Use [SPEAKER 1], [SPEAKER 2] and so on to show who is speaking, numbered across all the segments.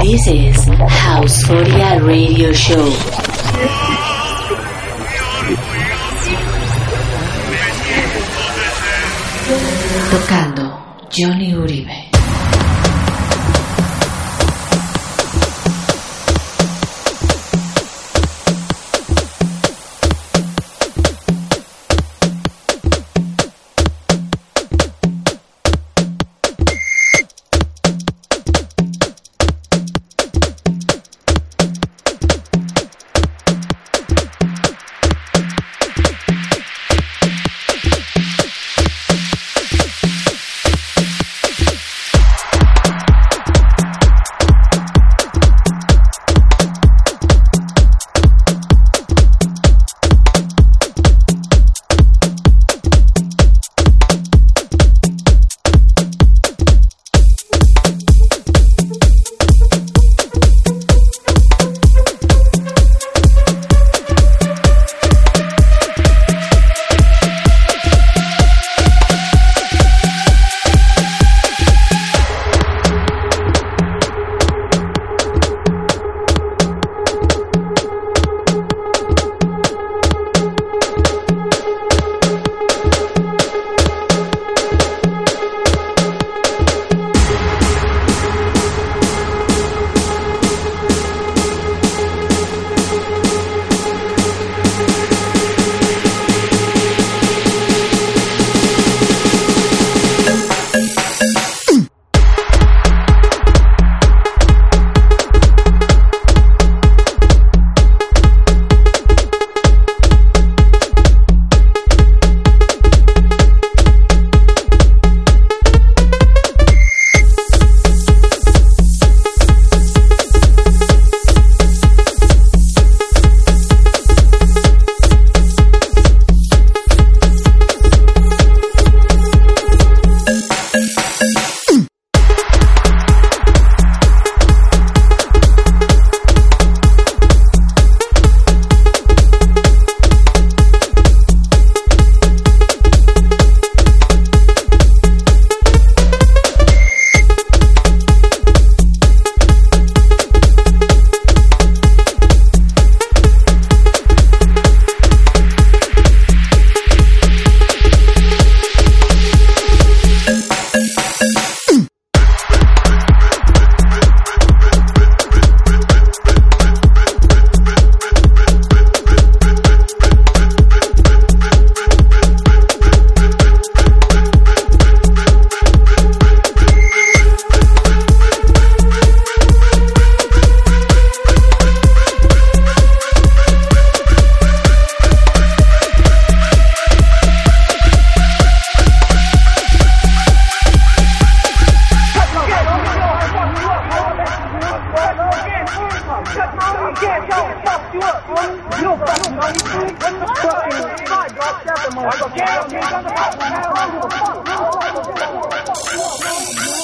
[SPEAKER 1] This is House 40 Radio Show. Tocando Johnny Uribe.
[SPEAKER 2] can't
[SPEAKER 1] fuck you up, bro. You don't
[SPEAKER 3] fuck him, me. I got fucking fight, dog. Step him on. Get
[SPEAKER 2] him. Get him. I don't give a fuck.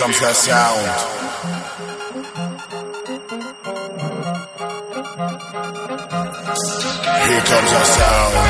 [SPEAKER 2] Comes that sound. Here comes that sound.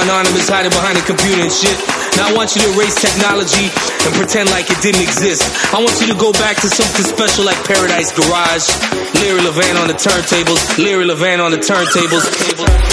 [SPEAKER 2] anonymous, hiding behind a computer and shit. Now I want you to erase technology and pretend like it didn't exist. I want you to go back to something special like Paradise Garage. Larry Levan on the turntables. Larry Levan on the turntables.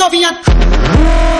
[SPEAKER 4] novinha.